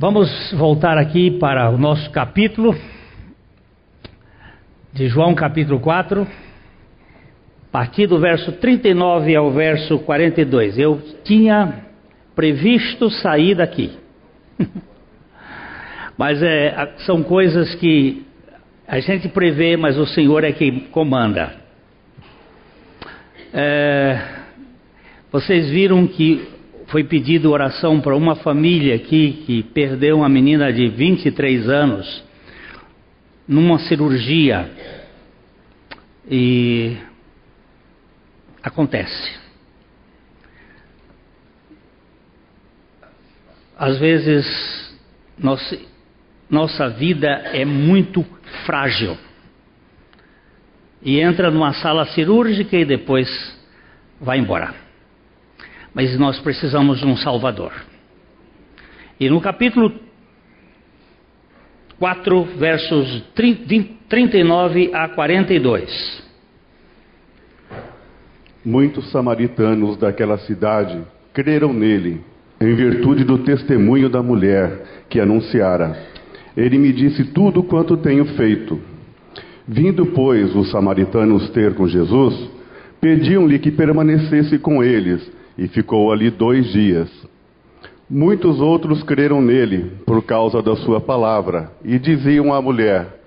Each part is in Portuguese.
Vamos voltar aqui para o nosso capítulo de João, capítulo 4, a partir do verso 39 ao verso 42. Eu tinha previsto sair daqui, mas é, são coisas que a gente prevê, mas o Senhor é quem comanda. É, vocês viram que foi pedido oração para uma família aqui que perdeu uma menina de 23 anos numa cirurgia. E acontece. Às vezes, nossa, nossa vida é muito frágil. E entra numa sala cirúrgica e depois vai embora mas nós precisamos de um Salvador. E no capítulo 4, versos 39 a 42. Muitos samaritanos daquela cidade creram nele, em virtude do testemunho da mulher que anunciara. Ele me disse tudo quanto tenho feito. Vindo, pois, os samaritanos ter com Jesus, pediam-lhe que permanecesse com eles e ficou ali dois dias. Muitos outros creram nele por causa da sua palavra e diziam à mulher: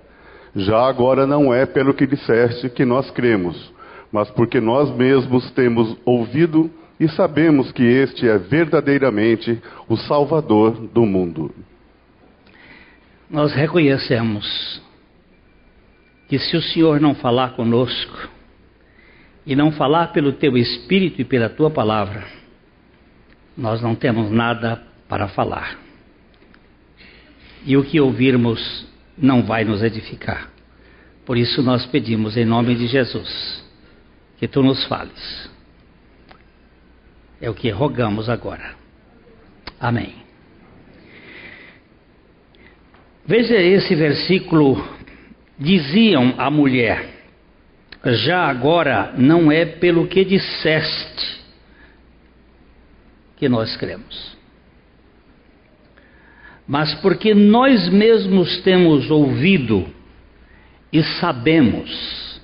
Já agora não é pelo que disseste que nós cremos, mas porque nós mesmos temos ouvido e sabemos que este é verdadeiramente o Salvador do mundo. Nós reconhecemos que se o Senhor não falar conosco, e não falar pelo teu espírito e pela tua palavra, nós não temos nada para falar. E o que ouvirmos não vai nos edificar. Por isso nós pedimos em nome de Jesus que tu nos fales. É o que rogamos agora. Amém. Veja esse versículo. Diziam a mulher: já agora não é pelo que disseste que nós cremos, mas porque nós mesmos temos ouvido e sabemos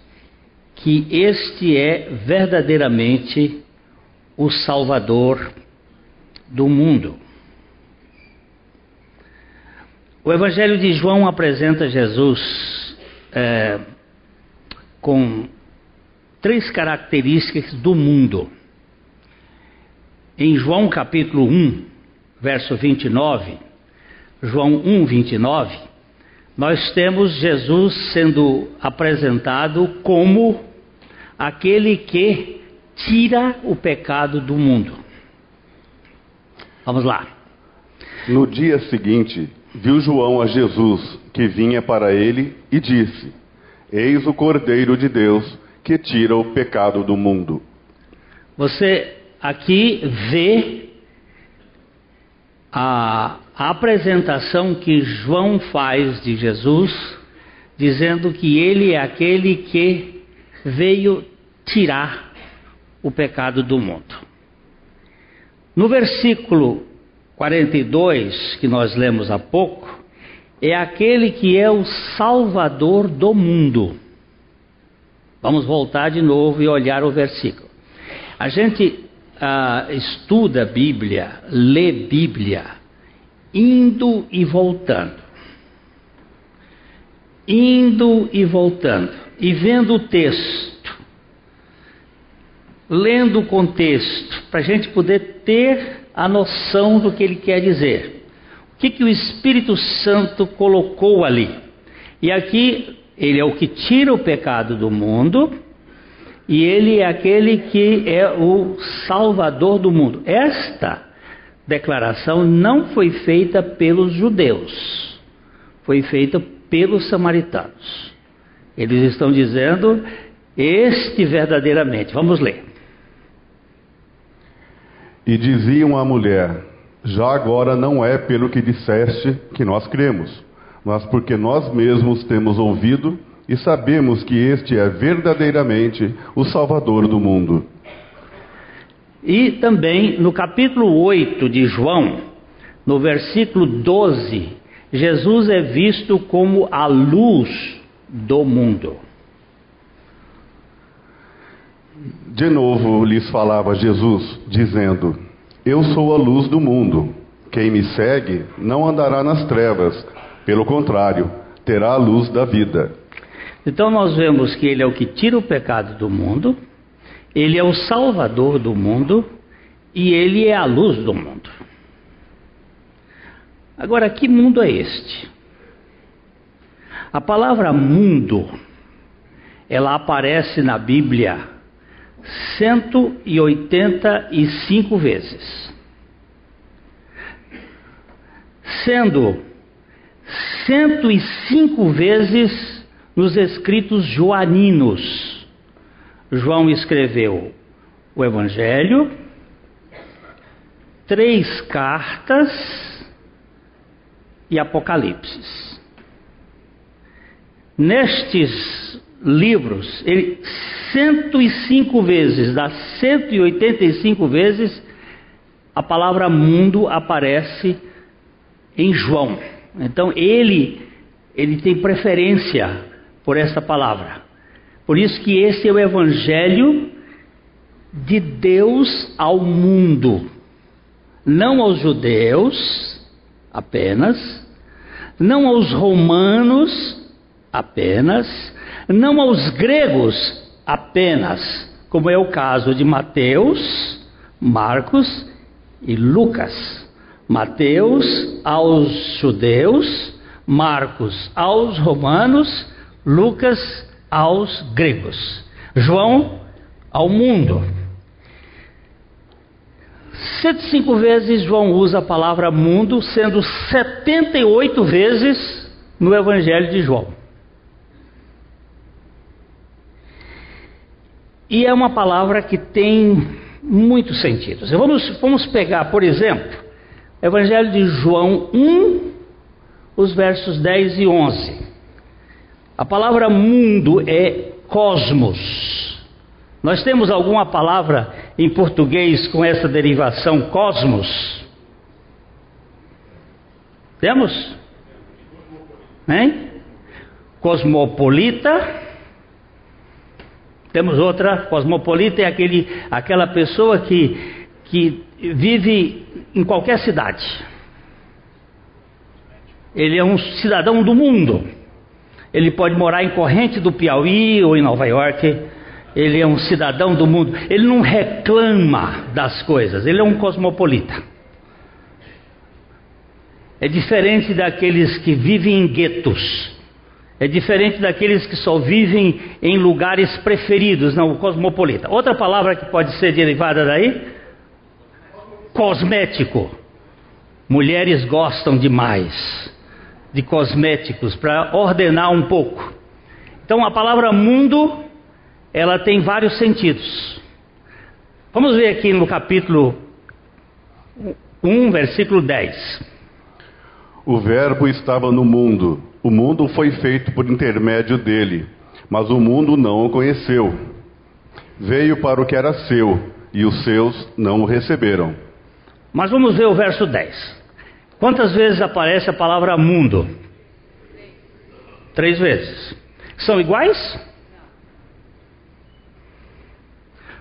que este é verdadeiramente o Salvador do mundo. O Evangelho de João apresenta Jesus é, com três características do mundo. Em João capítulo 1, verso 29, João 1, 29, nós temos Jesus sendo apresentado como aquele que tira o pecado do mundo. Vamos lá. No dia seguinte, viu João a Jesus que vinha para ele e disse: Eis o Cordeiro de Deus que tira o pecado do mundo. Você aqui vê a, apresentação que João faz de Jesus, dizendo que ele é aquele que veio tirar o pecado do mundo. No versículo 42, que nós lemos há pouco, é aquele que é o Salvador do mundo. Vamos voltar de novo e olhar o versículo. A gente ah, estuda a Bíblia, lê Bíblia, indo e voltando. Indo e voltando, e vendo o texto, lendo o contexto, para a gente poder ter a noção do que ele quer dizer. O que, que o Espírito Santo colocou ali? E aqui, ele é o que tira o pecado do mundo, e ele é aquele que é o salvador do mundo. Esta declaração não foi feita pelos judeus, foi feita pelos samaritanos. Eles estão dizendo este verdadeiramente. Vamos ler. E diziam à mulher: já agora não é pelo que disseste que nós cremos, mas porque nós mesmos temos ouvido e sabemos que este é verdadeiramente o Salvador do mundo. E também no capítulo 8 de João, no versículo 12, Jesus é visto como a luz do mundo. De novo lhes falava Jesus, dizendo: Eu sou a luz do mundo. Quem me segue não andará nas trevas, pelo contrário, terá a luz da vida. Então nós vemos que ele é o que tira o pecado do mundo, ele é o salvador do mundo e ele é a luz do mundo. Agora, que mundo é este? A palavra mundo, ela aparece na Bíblia 185 vezes. Sendo 105 vezes nos escritos joaninos. João escreveu o Evangelho, três cartas e Apocalipse. Nestes livros, ele 105 vezes, das 185 vezes, a palavra mundo aparece em João. Então ele ele tem preferência por essa palavra. Por isso que esse é o evangelho de Deus ao mundo, não aos judeus apenas, não aos romanos apenas, não aos gregos apenas, como é o caso de Mateus, Marcos e Lucas. Mateus aos judeus, Marcos aos romanos, Lucas aos gregos, João ao mundo. 105 vezes João usa a palavra mundo, sendo 78 vezes no Evangelho de João. E é uma palavra que tem muitos sentidos. Vamos, vamos pegar, por exemplo, Evangelho de João 1, os versos 10 e 11. A palavra mundo é cosmos. Nós temos alguma palavra em português com essa derivação cosmos? Temos? Hein? Cosmopolita. Temos outra. Cosmopolita é aquele, aquela pessoa que, que vive em qualquer cidade. Ele é um cidadão do mundo. Ele pode morar em Corrente do Piauí ou em Nova York. Ele é um cidadão do mundo. Ele não reclama das coisas. Ele é um cosmopolita. É diferente daqueles que vivem em guetos. É diferente daqueles que só vivem em lugares preferidos, não, cosmopolita. Outra palavra que pode ser derivada daí cosmético. Mulheres gostam demais de cosméticos para ordenar um pouco. Então a palavra mundo, ela tem vários sentidos. Vamos ver aqui no capítulo 1, versículo 10. O Verbo estava no mundo, o mundo foi feito por intermédio dele, mas o mundo não o conheceu. Veio para o que era seu, e os seus não o receberam. Mas vamos ver o verso 10. Quantas vezes aparece a palavra mundo? Três vezes. São iguais?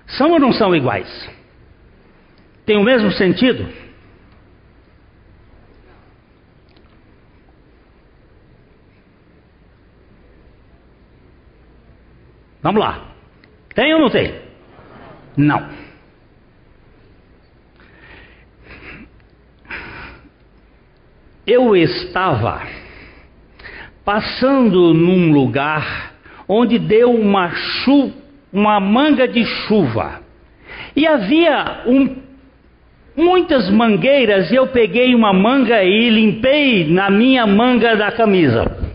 São ou não são iguais? Tem o mesmo sentido? Vamos lá. Tem ou não tem? Não. eu estava passando num lugar onde deu uma, chu uma manga de chuva e havia um, muitas mangueiras e eu peguei uma manga e limpei na minha manga da camisa.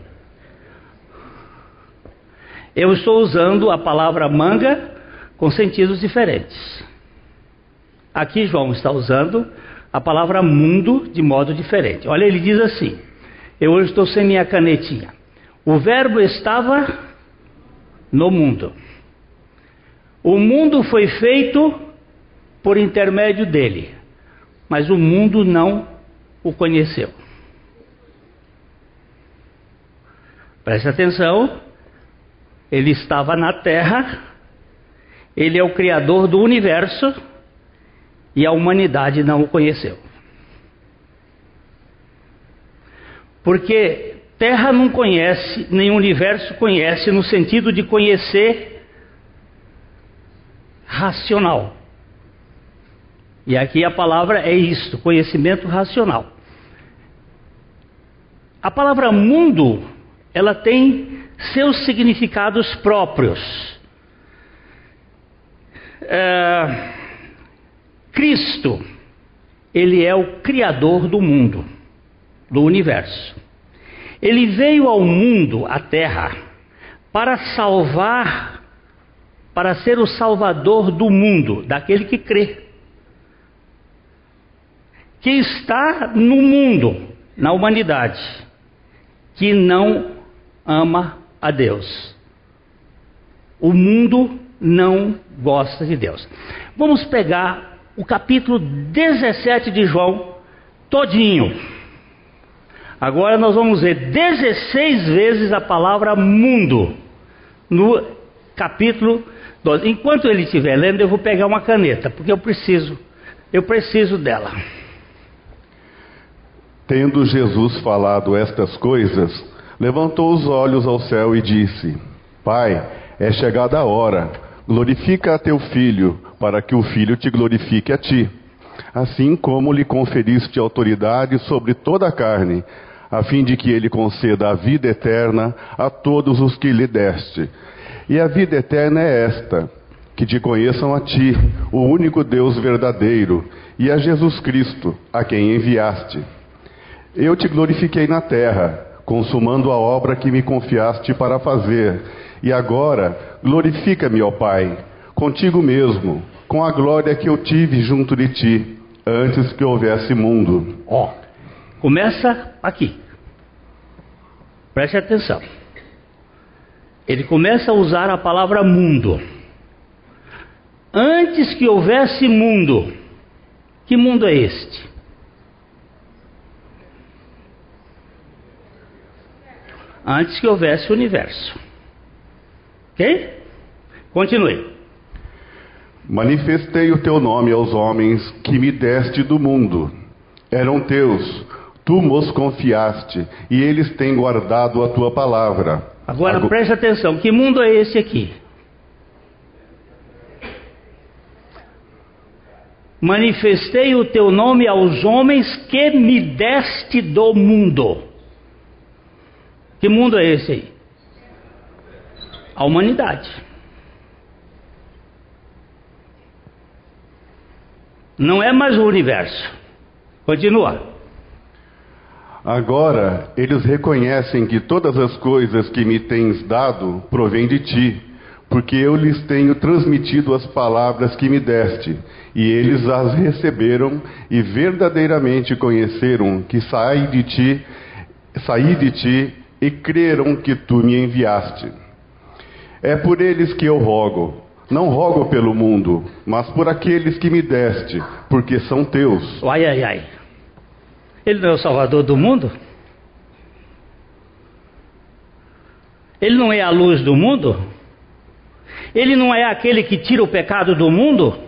Eu estou usando a palavra manga com sentidos diferentes. Aqui João está usando a palavra mundo de modo diferente. Olha, ele diz assim: Eu hoje estou sem minha canetinha. O verbo estava no mundo. O mundo foi feito por intermédio dele, mas o mundo não o conheceu. Preste atenção, ele estava na terra, ele é o criador do universo e a humanidade não o conheceu. Porque terra não conhece, nem universo conhece no sentido de conhecer racional. E aqui a palavra é isto, conhecimento racional. A palavra mundo, ela tem seus significados próprios. É, Cristo, ele é o criador do mundo, do universo. Ele veio ao mundo, à terra, para salvar, para ser o salvador do mundo, daquele que crê que está no mundo, na humanidade, que não ama a Deus. O mundo não gosta de Deus. Vamos pegar o capítulo 17 de João todinho. Agora nós vamos ver 16 vezes a palavra mundo no capítulo 12. Enquanto ele estiver lendo, eu vou pegar uma caneta, porque eu preciso, eu preciso dela. Tendo Jesus falado estas coisas, levantou os olhos ao céu e disse: Pai, é chegada a hora, glorifica a teu filho, para que o filho te glorifique a ti. Assim como lhe conferiste autoridade sobre toda a carne, a fim de que ele conceda a vida eterna a todos os que lhe deste. E a vida eterna é esta: que te conheçam a ti, o único Deus verdadeiro, e a Jesus Cristo, a quem enviaste. Eu te glorifiquei na terra, consumando a obra que me confiaste para fazer. E agora, glorifica-me, ó Pai, contigo mesmo, com a glória que eu tive junto de ti, antes que houvesse mundo. Ó, começa aqui. Preste atenção. Ele começa a usar a palavra mundo. Antes que houvesse mundo, que mundo é este? Antes que houvesse o universo. Ok? Continue. Manifestei o teu nome aos homens que me deste do mundo. Eram teus, tu nos confiaste, e eles têm guardado a tua palavra. Agora Agu... preste atenção: que mundo é esse aqui? Manifestei o teu nome aos homens que me deste do mundo. Que mundo é esse aí? A humanidade. Não é mais o universo. Continua. Agora eles reconhecem que todas as coisas que me tens dado provêm de ti, porque eu lhes tenho transmitido as palavras que me deste, e eles as receberam e verdadeiramente conheceram que saí de ti, saí de ti e creram que tu me enviaste. É por eles que eu rogo. Não rogo pelo mundo, mas por aqueles que me deste, porque são teus. Ai, ai, ai. Ele não é o salvador do mundo? Ele não é a luz do mundo? Ele não é aquele que tira o pecado do mundo?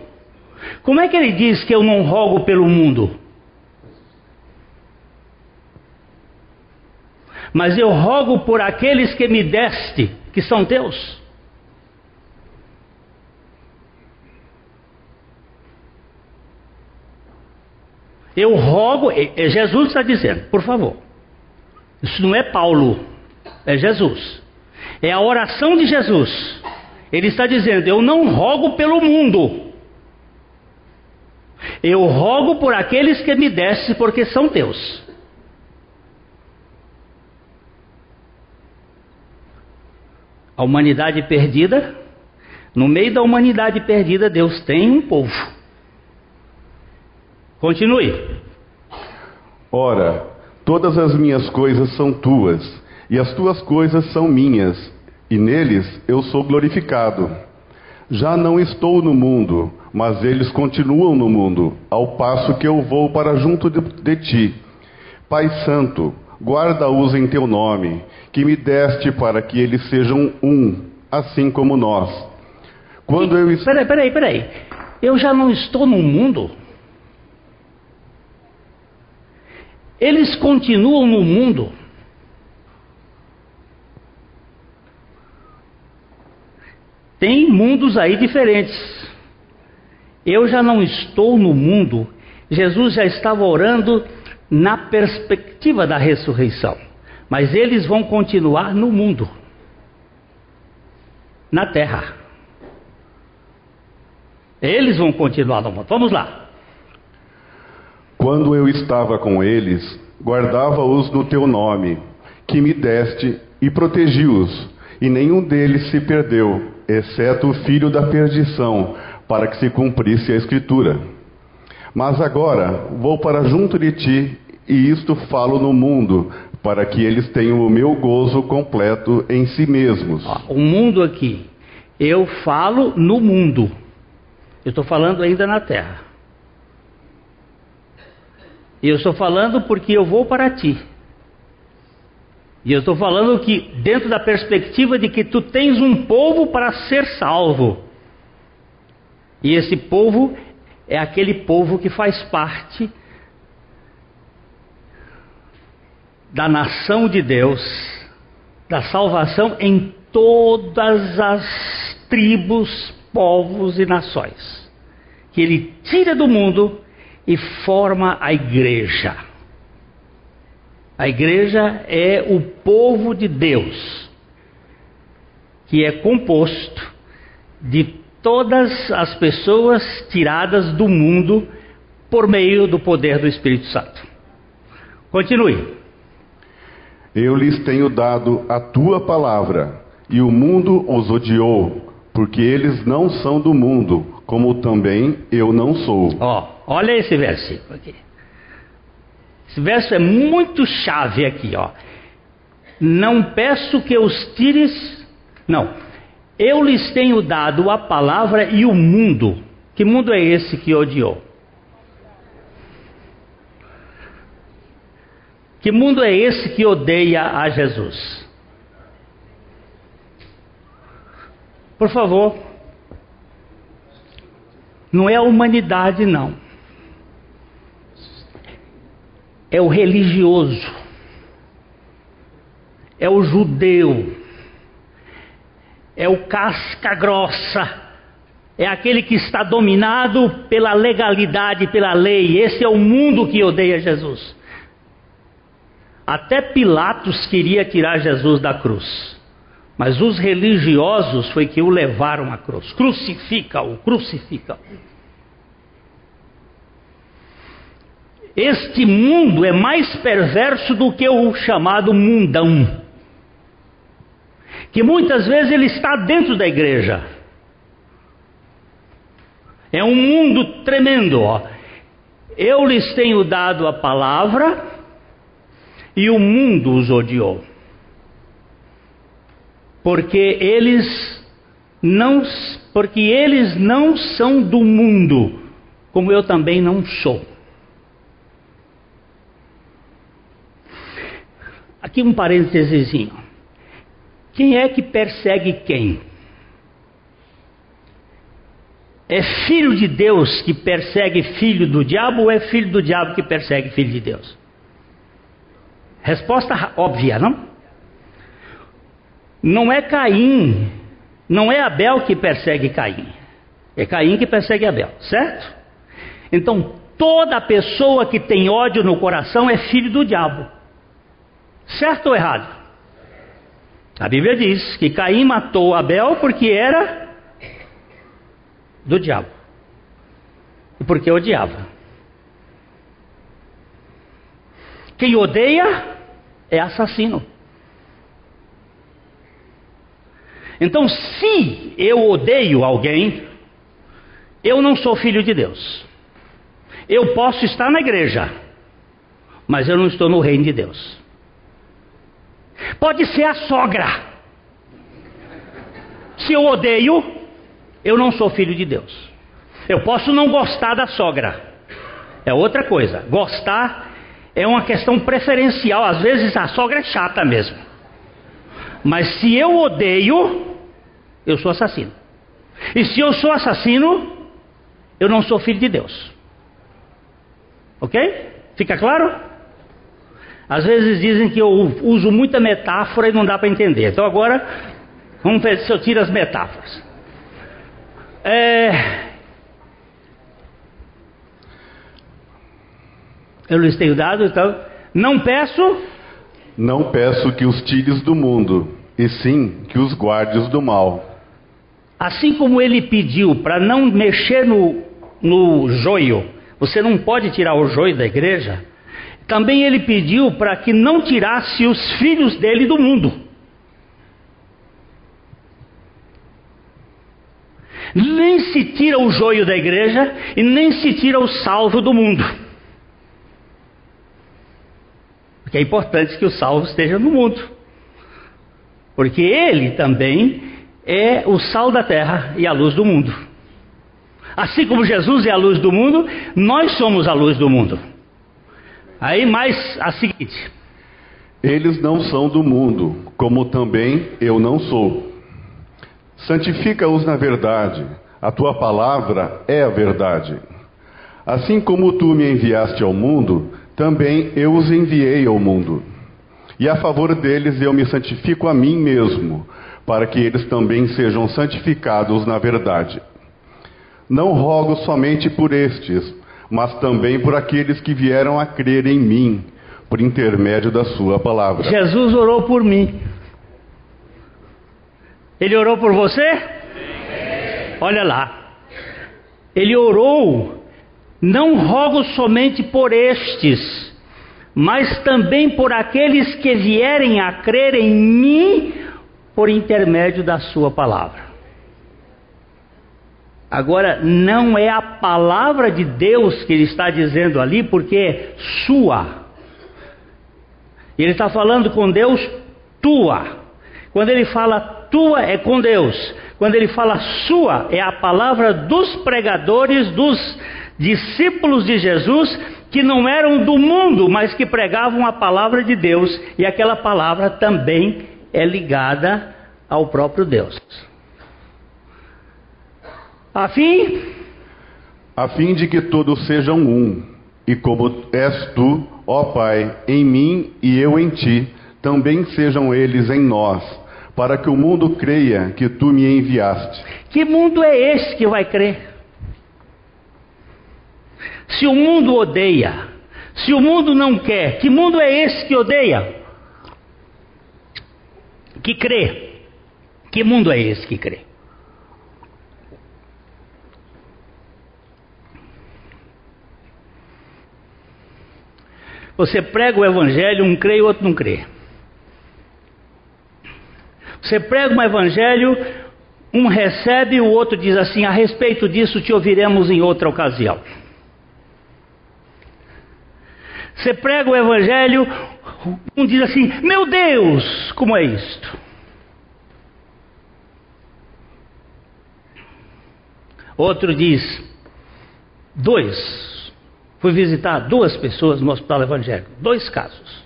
Como é que ele diz que eu não rogo pelo mundo? Mas eu rogo por aqueles que me deste, que são teus. Eu rogo, Jesus está dizendo, por favor, isso não é Paulo, é Jesus, é a oração de Jesus. Ele está dizendo: Eu não rogo pelo mundo, eu rogo por aqueles que me deste, porque são teus. A humanidade perdida, no meio da humanidade perdida, Deus tem um povo. Continue. Ora, todas as minhas coisas são tuas, e as tuas coisas são minhas, e neles eu sou glorificado. Já não estou no mundo, mas eles continuam no mundo, ao passo que eu vou para junto de, de ti. Pai Santo, guarda-os em teu nome, que me deste para que eles sejam um, assim como nós. Quando eu. Peraí, peraí, peraí. Eu já não estou no mundo. Eles continuam no mundo. Tem mundos aí diferentes. Eu já não estou no mundo. Jesus já estava orando na perspectiva da ressurreição. Mas eles vão continuar no mundo, na terra. Eles vão continuar no mundo. Vamos lá. Quando eu estava com eles, guardava-os no teu nome, que me deste, e protegi-os, e nenhum deles se perdeu, exceto o filho da perdição, para que se cumprisse a Escritura. Mas agora vou para junto de ti, e isto falo no mundo, para que eles tenham o meu gozo completo em si mesmos. o mundo aqui, eu falo no mundo, eu estou falando ainda na terra. E eu estou falando porque eu vou para ti. E eu estou falando que, dentro da perspectiva de que tu tens um povo para ser salvo. E esse povo é aquele povo que faz parte da nação de Deus, da salvação em todas as tribos, povos e nações. Que ele tira do mundo e forma a igreja. A igreja é o povo de Deus, que é composto de todas as pessoas tiradas do mundo por meio do poder do Espírito Santo. Continue. Eu lhes tenho dado a tua palavra, e o mundo os odiou, porque eles não são do mundo, como também eu não sou. Ó, oh, olha esse versículo aqui. Esse verso é muito chave aqui, ó. Não peço que os tires. Não. Eu lhes tenho dado a palavra e o mundo. Que mundo é esse que odiou? Que mundo é esse que odeia a Jesus? Por favor. Não é a humanidade, não. é o religioso, é o judeu, é o casca grossa, é aquele que está dominado pela legalidade, pela lei. Esse é o mundo que odeia Jesus. Até Pilatos queria tirar Jesus da cruz. Mas os religiosos foi que o levaram à cruz. Crucifica-o, crucifica-o. Este mundo é mais perverso do que o chamado mundão, que muitas vezes ele está dentro da igreja. É um mundo tremendo. Ó. Eu lhes tenho dado a palavra e o mundo os odiou, porque eles não, porque eles não são do mundo, como eu também não sou. Aqui um parênteses. Quem é que persegue quem? É filho de Deus que persegue filho do diabo ou é filho do diabo que persegue filho de Deus? Resposta óbvia, não? Não é Caim, não é Abel que persegue Caim, é Caim que persegue Abel, certo? Então, toda pessoa que tem ódio no coração é filho do diabo. Certo ou errado? A Bíblia diz que Caim matou Abel porque era do diabo. E porque odiava. Quem odeia é assassino. Então, se eu odeio alguém, eu não sou filho de Deus. Eu posso estar na igreja, mas eu não estou no reino de Deus. Pode ser a sogra. Se eu odeio, eu não sou filho de Deus. Eu posso não gostar da sogra. É outra coisa. Gostar é uma questão preferencial. Às vezes a sogra é chata mesmo. Mas se eu odeio, eu sou assassino. E se eu sou assassino, eu não sou filho de Deus. Ok? Fica claro? Às vezes dizem que eu uso muita metáfora e não dá para entender. Então agora, vamos ver se eu tiro as metáforas. É... Eu lhes tenho dado, então, não peço. Não peço que os tires do mundo, e sim que os guardes do mal. Assim como ele pediu para não mexer no, no joio, você não pode tirar o joio da igreja. Também ele pediu para que não tirasse os filhos dele do mundo. Nem se tira o joio da igreja e nem se tira o salvo do mundo. Porque é importante que o salvo esteja no mundo. Porque ele também é o sal da terra e a luz do mundo. Assim como Jesus é a luz do mundo, nós somos a luz do mundo. Aí mais a seguinte: Eles não são do mundo, como também eu não sou. Santifica-os na verdade, a tua palavra é a verdade. Assim como tu me enviaste ao mundo, também eu os enviei ao mundo. E a favor deles eu me santifico a mim mesmo, para que eles também sejam santificados na verdade. Não rogo somente por estes, mas também por aqueles que vieram a crer em mim, por intermédio da Sua palavra. Jesus orou por mim. Ele orou por você? Olha lá. Ele orou, não rogo somente por estes, mas também por aqueles que vierem a crer em mim por intermédio da Sua palavra. Agora, não é a palavra de Deus que ele está dizendo ali, porque é sua. Ele está falando com Deus, tua. Quando ele fala tua, é com Deus. Quando ele fala sua, é a palavra dos pregadores, dos discípulos de Jesus, que não eram do mundo, mas que pregavam a palavra de Deus. E aquela palavra também é ligada ao próprio Deus. A fim? A fim de que todos sejam um, e como és tu, ó Pai, em mim e eu em ti, também sejam eles em nós, para que o mundo creia que tu me enviaste. Que mundo é esse que vai crer? Se o mundo odeia, se o mundo não quer, que mundo é esse que odeia? Que crê? Que mundo é esse que crê? Você prega o evangelho, um crê e o outro não crê. Você prega um evangelho, um recebe e o outro diz assim: a respeito disso te ouviremos em outra ocasião. Você prega o evangelho, um diz assim: meu Deus, como é isto? Outro diz: dois, Fui visitar duas pessoas no hospital evangélico, dois casos.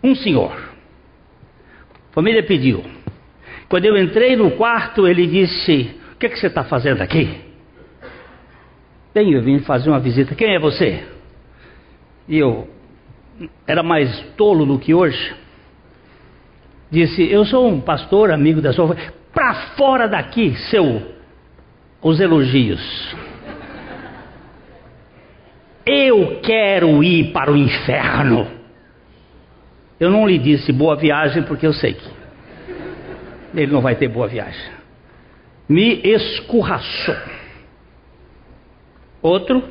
Um senhor, a família pediu. Quando eu entrei no quarto, ele disse: O que, é que você está fazendo aqui? Bem, eu vim fazer uma visita. Quem é você? E eu era mais tolo do que hoje. Disse: Eu sou um pastor, amigo da sua. Para fora daqui, seu. Os elogios. Eu quero ir para o inferno. Eu não lhe disse boa viagem porque eu sei que ele não vai ter boa viagem. Me escorraçou. Outro,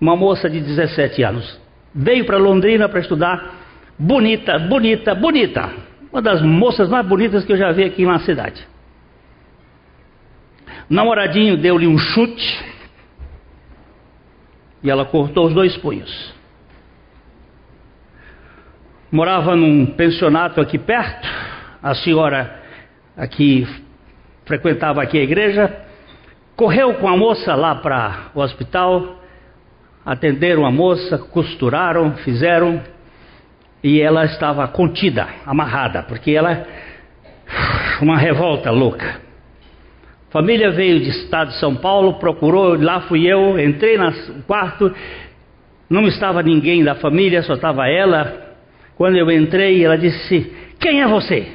uma moça de 17 anos, veio para Londrina para estudar, bonita, bonita, bonita. Uma das moças mais bonitas que eu já vi aqui na cidade. Namoradinho deu-lhe um chute e ela cortou os dois punhos. Morava num pensionato aqui perto, a senhora aqui frequentava aqui a igreja, correu com a moça lá para o hospital. atenderam a moça, costuraram, fizeram, e ela estava contida, amarrada, porque ela uma revolta louca. Família veio de estado de São Paulo, procurou, lá fui eu, entrei no quarto, não estava ninguém da família, só estava ela. Quando eu entrei, ela disse: Quem é você?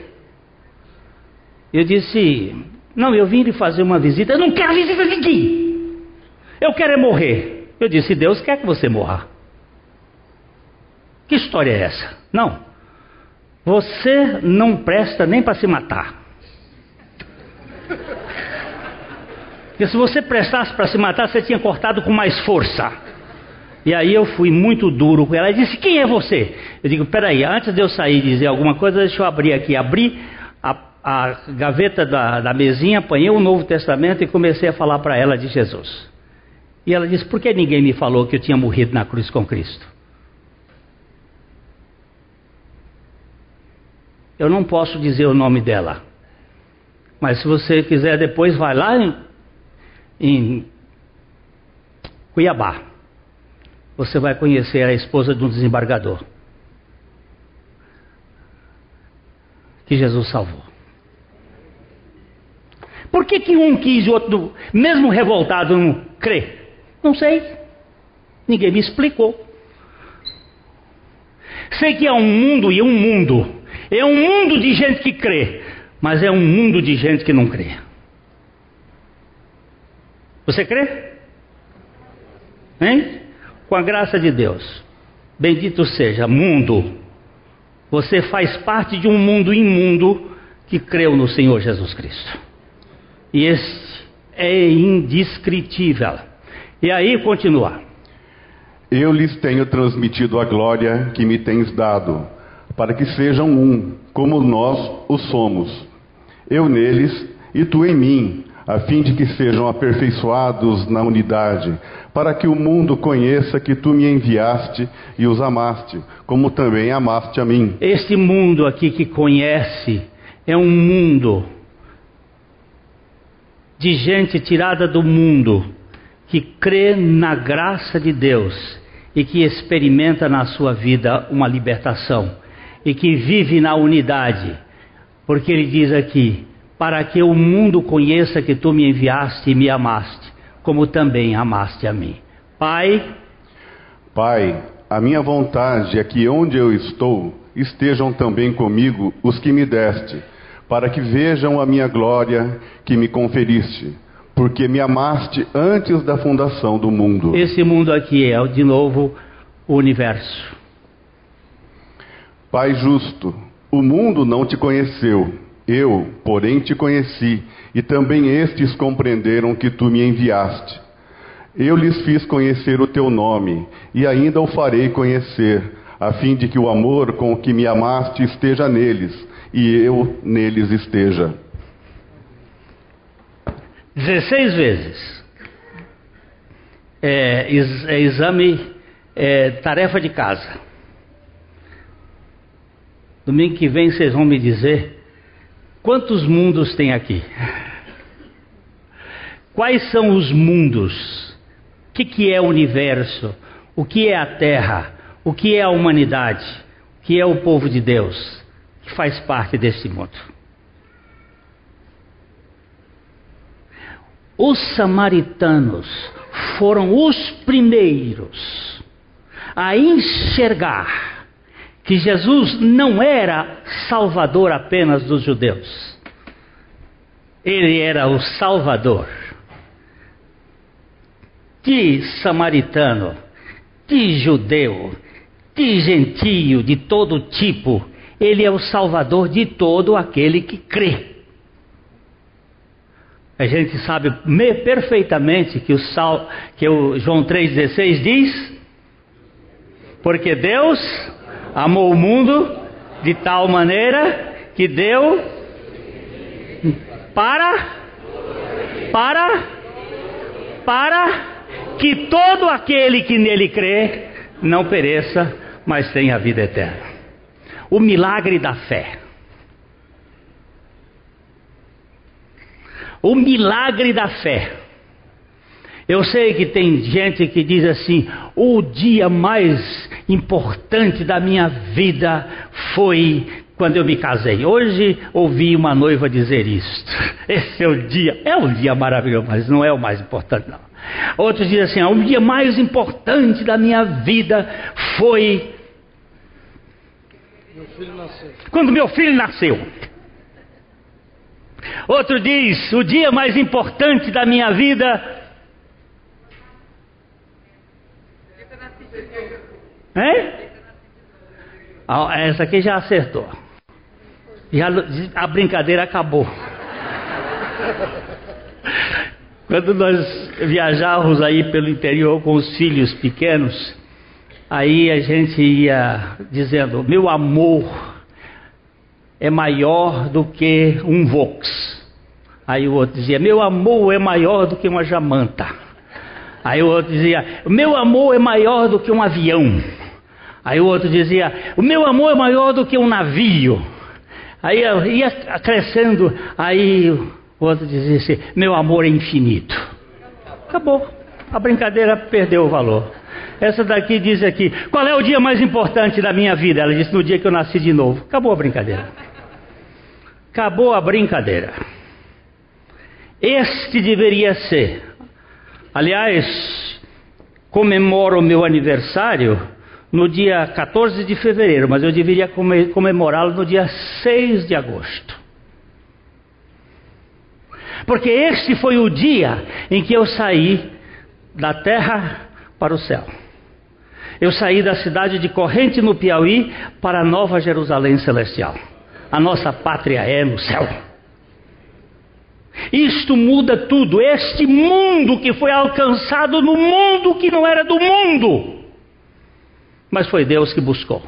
Eu disse: Não, eu vim lhe fazer uma visita. Eu não quero visita de ninguém. Eu quero é morrer. Eu disse: Deus quer que você morra. Que história é essa? Não. Você não presta nem para se matar. Porque se você prestasse para se matar, você tinha cortado com mais força. E aí eu fui muito duro com ela. Ela disse: Quem é você? Eu digo: Peraí, antes de eu sair e dizer alguma coisa, deixa eu abrir aqui. Abri a, a gaveta da, da mesinha, apanhei o Novo Testamento e comecei a falar para ela de Jesus. E ela disse: Por que ninguém me falou que eu tinha morrido na cruz com Cristo? Eu não posso dizer o nome dela. Mas se você quiser depois, vai lá em, Cuiabá. Você vai conhecer a esposa de um desembargador. Que Jesus salvou. Por que, que um quis e o outro, mesmo revoltado, não crê? Não sei. Ninguém me explicou. Sei que é um mundo e um mundo. É um mundo de gente que crê, mas é um mundo de gente que não crê. Você crê? Hein? Com a graça de Deus. Bendito seja, mundo. Você faz parte de um mundo imundo que creu no Senhor Jesus Cristo. E esse é indescritível. E aí continua. Eu lhes tenho transmitido a glória que me tens dado para que sejam um, como nós o somos. Eu neles e tu em mim, a fim de que sejam aperfeiçoados na unidade, para que o mundo conheça que tu me enviaste e os amaste, como também amaste a mim. Este mundo aqui que conhece é um mundo de gente tirada do mundo, que crê na graça de Deus e que experimenta na sua vida uma libertação e que vive na unidade. Porque ele diz aqui: para que o mundo conheça que tu me enviaste e me amaste, como também amaste a mim. Pai, Pai, a minha vontade é que onde eu estou estejam também comigo os que me deste, para que vejam a minha glória que me conferiste, porque me amaste antes da fundação do mundo. Esse mundo aqui é, de novo, o universo. Pai justo, o mundo não te conheceu, eu, porém, te conheci, e também estes compreenderam que tu me enviaste. Eu lhes fiz conhecer o teu nome, e ainda o farei conhecer, a fim de que o amor com que me amaste esteja neles, e eu neles esteja. Dezesseis vezes. É, é exame, é, tarefa de casa. Domingo que vem vocês vão me dizer quantos mundos tem aqui. Quais são os mundos? O que, que é o universo? O que é a Terra? O que é a humanidade? O que é o povo de Deus que faz parte desse mundo? Os samaritanos foram os primeiros a enxergar que Jesus não era salvador apenas dos judeus, ele era o salvador de samaritano, de judeu, de gentio, de todo tipo. Ele é o salvador de todo aquele que crê. A gente sabe perfeitamente que o, Sal, que o João 3,16 diz: Porque Deus amou o mundo de tal maneira que deu para para para que todo aquele que nele crê não pereça, mas tenha vida eterna. O milagre da fé. O milagre da fé. Eu sei que tem gente que diz assim: o dia mais importante da minha vida foi quando eu me casei. Hoje ouvi uma noiva dizer isto. Esse é o dia, é um dia maravilhoso, mas não é o mais importante, não. Outros dizem assim: o dia mais importante da minha vida foi. Meu quando meu filho nasceu. Outro diz: o dia mais importante da minha vida Hein? Ah, essa aqui já acertou. Já, a brincadeira acabou. Quando nós viajávamos aí pelo interior com os filhos pequenos, aí a gente ia dizendo: Meu amor é maior do que um Vox. Aí o outro dizia: Meu amor é maior do que uma Jamanta. Aí o outro dizia: Meu amor é maior do que um avião. Aí o outro dizia: O meu amor é maior do que um navio. Aí ia crescendo, aí o outro dizia assim: Meu amor é infinito. Acabou. A brincadeira perdeu o valor. Essa daqui diz aqui: Qual é o dia mais importante da minha vida? Ela disse: No dia que eu nasci de novo. Acabou a brincadeira. Acabou a brincadeira. Este deveria ser. Aliás, comemoro o meu aniversário no dia 14 de fevereiro, mas eu deveria comemorá-lo no dia 6 de agosto. Porque este foi o dia em que eu saí da terra para o céu. Eu saí da cidade de Corrente, no Piauí, para a Nova Jerusalém Celestial. A nossa pátria é no céu. Isto muda tudo. Este mundo que foi alcançado no mundo que não era do mundo mas foi Deus que buscou.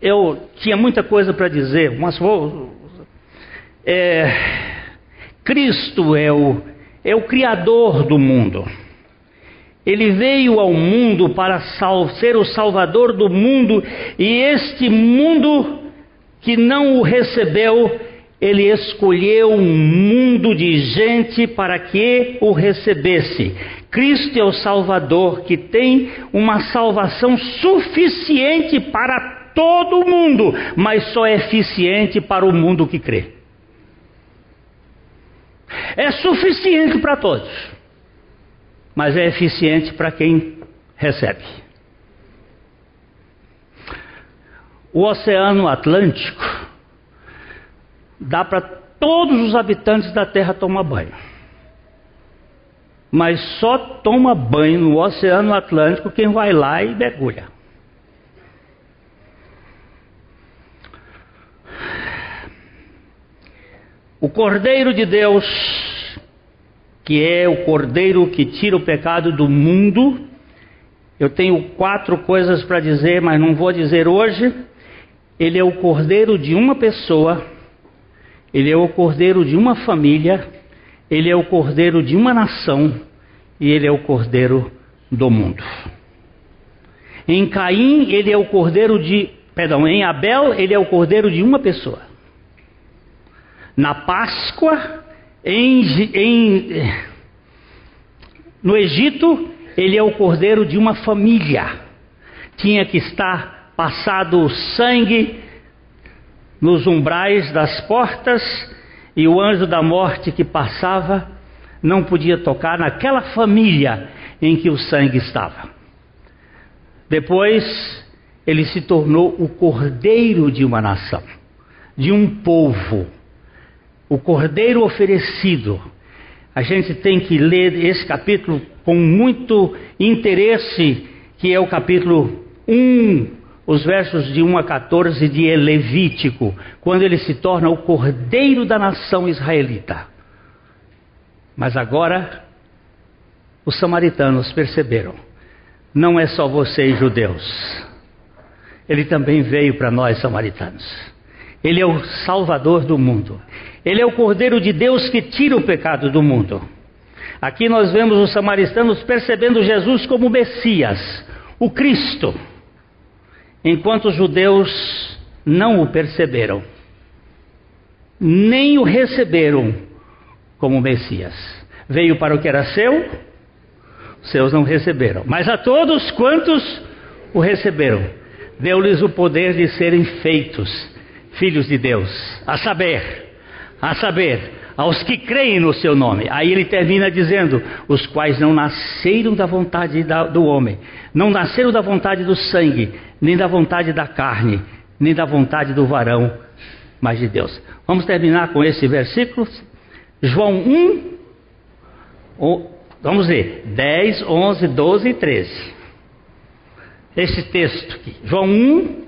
Eu tinha muita coisa para dizer, mas vou. É, Cristo é o, é o Criador do mundo. Ele veio ao mundo para ser o Salvador do mundo, e este mundo que não o recebeu, ele escolheu um mundo de gente para que o recebesse. Cristo é o Salvador que tem uma salvação suficiente para todo mundo, mas só é eficiente para o mundo que crê. É suficiente para todos, mas é eficiente para quem recebe. O Oceano Atlântico dá para todos os habitantes da Terra tomar banho. Mas só toma banho no Oceano Atlântico quem vai lá e mergulha. O Cordeiro de Deus, que é o Cordeiro que tira o pecado do mundo, eu tenho quatro coisas para dizer, mas não vou dizer hoje. Ele é o Cordeiro de uma pessoa ele é o cordeiro de uma família, ele é o cordeiro de uma nação e ele é o cordeiro do mundo. Em Caim, ele é o cordeiro de. Perdão, em Abel, ele é o cordeiro de uma pessoa. Na Páscoa, em, em, no Egito, ele é o cordeiro de uma família. Tinha que estar passado o sangue nos umbrais das portas e o anjo da morte que passava não podia tocar naquela família em que o sangue estava. Depois, ele se tornou o cordeiro de uma nação, de um povo, o cordeiro oferecido. A gente tem que ler esse capítulo com muito interesse, que é o capítulo 1 os versos de 1 a 14 de Levítico, quando ele se torna o cordeiro da nação israelita. Mas agora, os samaritanos perceberam: não é só vocês, judeus, ele também veio para nós, samaritanos. Ele é o Salvador do mundo. Ele é o Cordeiro de Deus que tira o pecado do mundo. Aqui nós vemos os samaritanos percebendo Jesus como Messias, o Cristo enquanto os judeus não o perceberam. nem o receberam como Messias. Veio para o que era seu, seus não receberam. Mas a todos quantos o receberam, deu-lhes o poder de serem feitos filhos de Deus, a saber, a saber, aos que creem no seu nome. Aí ele termina dizendo: os quais não nasceram da vontade do homem, não nasceram da vontade do sangue, nem da vontade da carne, nem da vontade do varão, mas de Deus. Vamos terminar com esse versículo. João 1, vamos ver, 10, 11, 12 e 13. Esse texto aqui. João 1,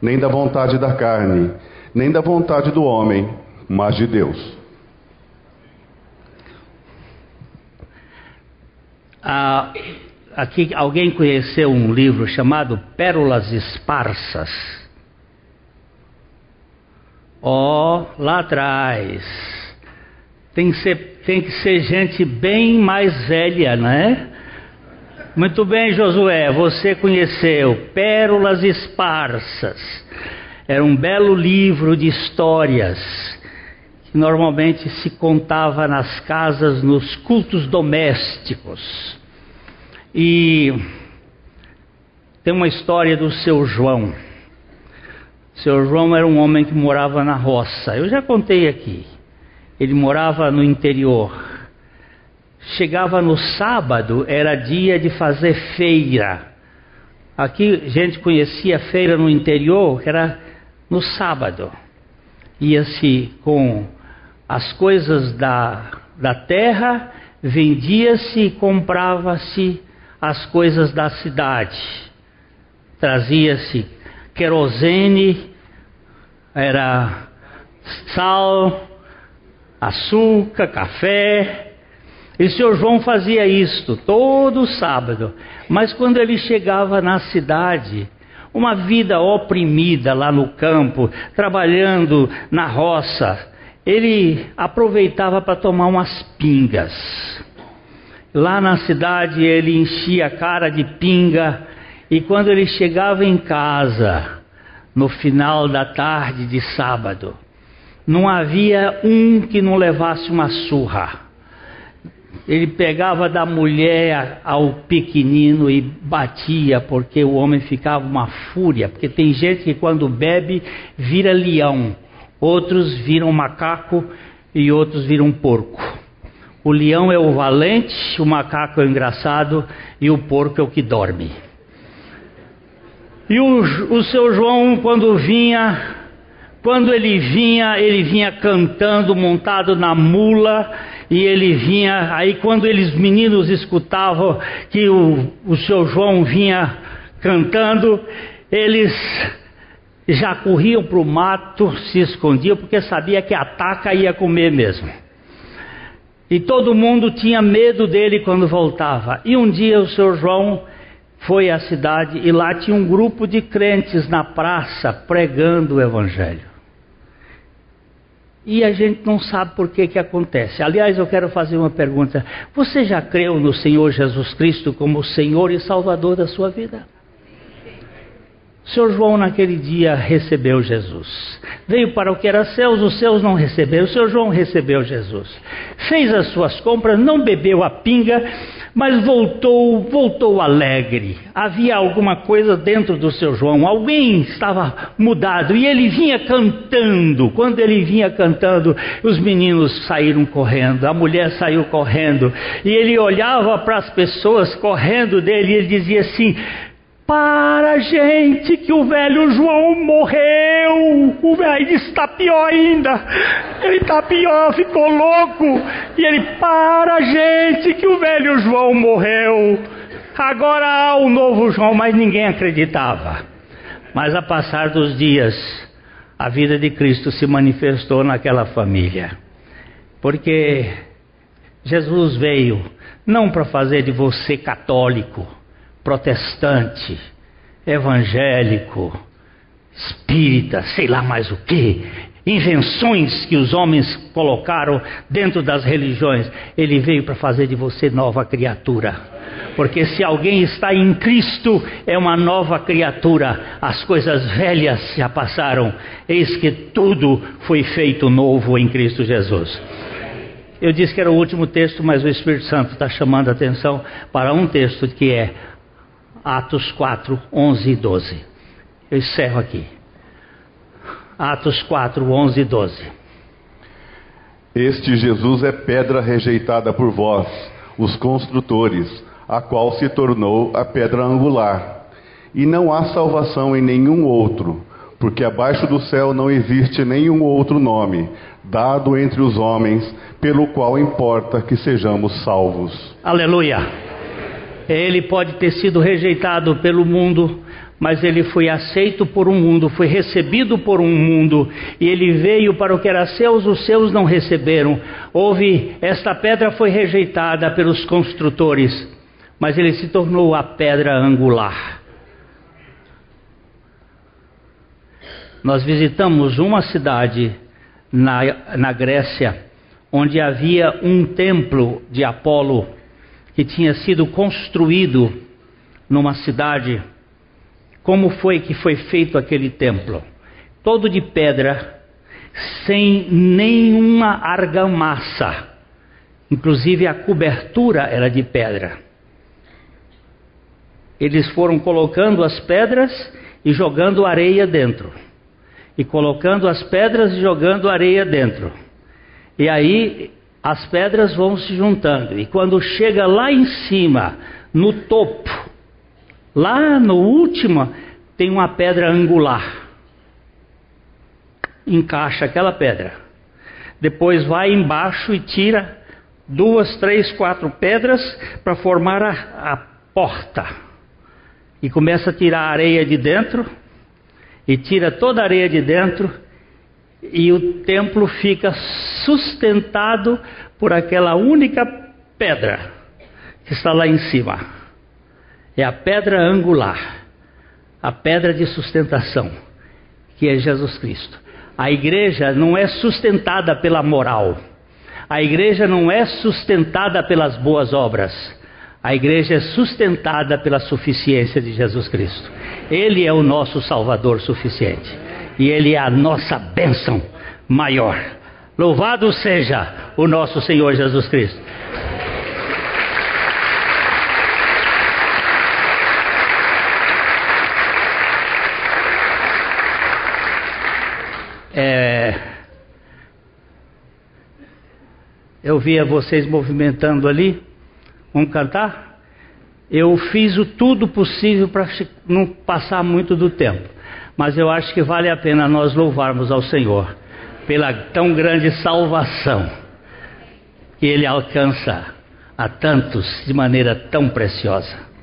nem da vontade da carne, nem da vontade do homem, mas de Deus. Ah, aqui alguém conheceu um livro chamado Pérolas Esparsas? Ó, oh, lá atrás. Tem que, ser, tem que ser gente bem mais velha, né? Muito bem, Josué, você conheceu Pérolas Esparsas. Era um belo livro de histórias que normalmente se contava nas casas, nos cultos domésticos. E tem uma história do seu João. Seu João era um homem que morava na roça. Eu já contei aqui. Ele morava no interior. Chegava no sábado, era dia de fazer feira. Aqui a gente conhecia feira no interior, que era no sábado. Ia-se com as coisas da, da terra, vendia-se e comprava-se as coisas da cidade. Trazia-se querosene, era sal, açúcar, café. E o senhor João fazia isto todo sábado. Mas quando ele chegava na cidade, uma vida oprimida lá no campo, trabalhando na roça, ele aproveitava para tomar umas pingas. Lá na cidade ele enchia a cara de pinga e quando ele chegava em casa, no final da tarde de sábado, não havia um que não levasse uma surra. Ele pegava da mulher ao pequenino e batia, porque o homem ficava uma fúria. Porque tem gente que quando bebe vira leão outros viram macaco e outros viram porco. O leão é o valente, o macaco é o engraçado e o porco é o que dorme. E o, o seu João, quando vinha, quando ele vinha, ele vinha cantando, montado na mula, e ele vinha, aí quando eles meninos escutavam que o, o seu João vinha cantando, eles já corriam para o mato, se escondiam, porque sabia que a taca ia comer mesmo. E todo mundo tinha medo dele quando voltava. E um dia o senhor João foi à cidade e lá tinha um grupo de crentes na praça pregando o evangelho. E a gente não sabe por que que acontece. Aliás, eu quero fazer uma pergunta. Você já creu no Senhor Jesus Cristo como Senhor e Salvador da sua vida? Senhor João naquele dia recebeu Jesus. Veio para o que era seus, os seus não receberam. O senhor João recebeu Jesus. Fez as suas compras, não bebeu a pinga, mas voltou, voltou alegre. Havia alguma coisa dentro do seu João. Alguém estava mudado e ele vinha cantando. Quando ele vinha cantando, os meninos saíram correndo, a mulher saiu correndo, e ele olhava para as pessoas correndo dele e ele dizia assim: para, gente, que o velho João morreu. O velho está pior ainda. Ele está pior, ficou louco. E ele, para, gente, que o velho João morreu. Agora há o novo João, mas ninguém acreditava. Mas a passar dos dias, a vida de Cristo se manifestou naquela família. Porque Jesus veio não para fazer de você católico, protestante, evangélico, espírita, sei lá mais o que, invenções que os homens colocaram dentro das religiões. Ele veio para fazer de você nova criatura. Porque se alguém está em Cristo, é uma nova criatura. As coisas velhas já passaram, eis que tudo foi feito novo em Cristo Jesus. Eu disse que era o último texto, mas o Espírito Santo está chamando a atenção para um texto que é Atos 4, 11 e 12. Eu encerro aqui. Atos 4, 11 e 12. Este Jesus é pedra rejeitada por vós, os construtores, a qual se tornou a pedra angular. E não há salvação em nenhum outro, porque abaixo do céu não existe nenhum outro nome dado entre os homens, pelo qual importa que sejamos salvos. Aleluia! Ele pode ter sido rejeitado pelo mundo, mas ele foi aceito por um mundo, foi recebido por um mundo, e ele veio para o que era seus, os seus não receberam. Houve, esta pedra foi rejeitada pelos construtores, mas ele se tornou a pedra angular. Nós visitamos uma cidade na, na Grécia, onde havia um templo de Apolo que tinha sido construído numa cidade. Como foi que foi feito aquele templo? Todo de pedra, sem nenhuma argamassa. Inclusive a cobertura era de pedra. Eles foram colocando as pedras e jogando areia dentro. E colocando as pedras e jogando areia dentro. E aí as pedras vão se juntando. E quando chega lá em cima, no topo, lá no último, tem uma pedra angular. Encaixa aquela pedra. Depois vai embaixo e tira duas, três, quatro pedras para formar a, a porta e começa a tirar a areia de dentro, e tira toda a areia de dentro, e o templo fica sustentado por aquela única pedra que está lá em cima. É a pedra angular, a pedra de sustentação, que é Jesus Cristo. A igreja não é sustentada pela moral, a igreja não é sustentada pelas boas obras. A igreja é sustentada pela suficiência de Jesus Cristo. Ele é o nosso Salvador suficiente. E Ele é a nossa bênção maior. Louvado seja o nosso Senhor Jesus Cristo. É, eu via vocês movimentando ali. Vamos cantar? Eu fiz o tudo possível para não passar muito do tempo, mas eu acho que vale a pena nós louvarmos ao Senhor pela tão grande salvação que Ele alcança a tantos de maneira tão preciosa.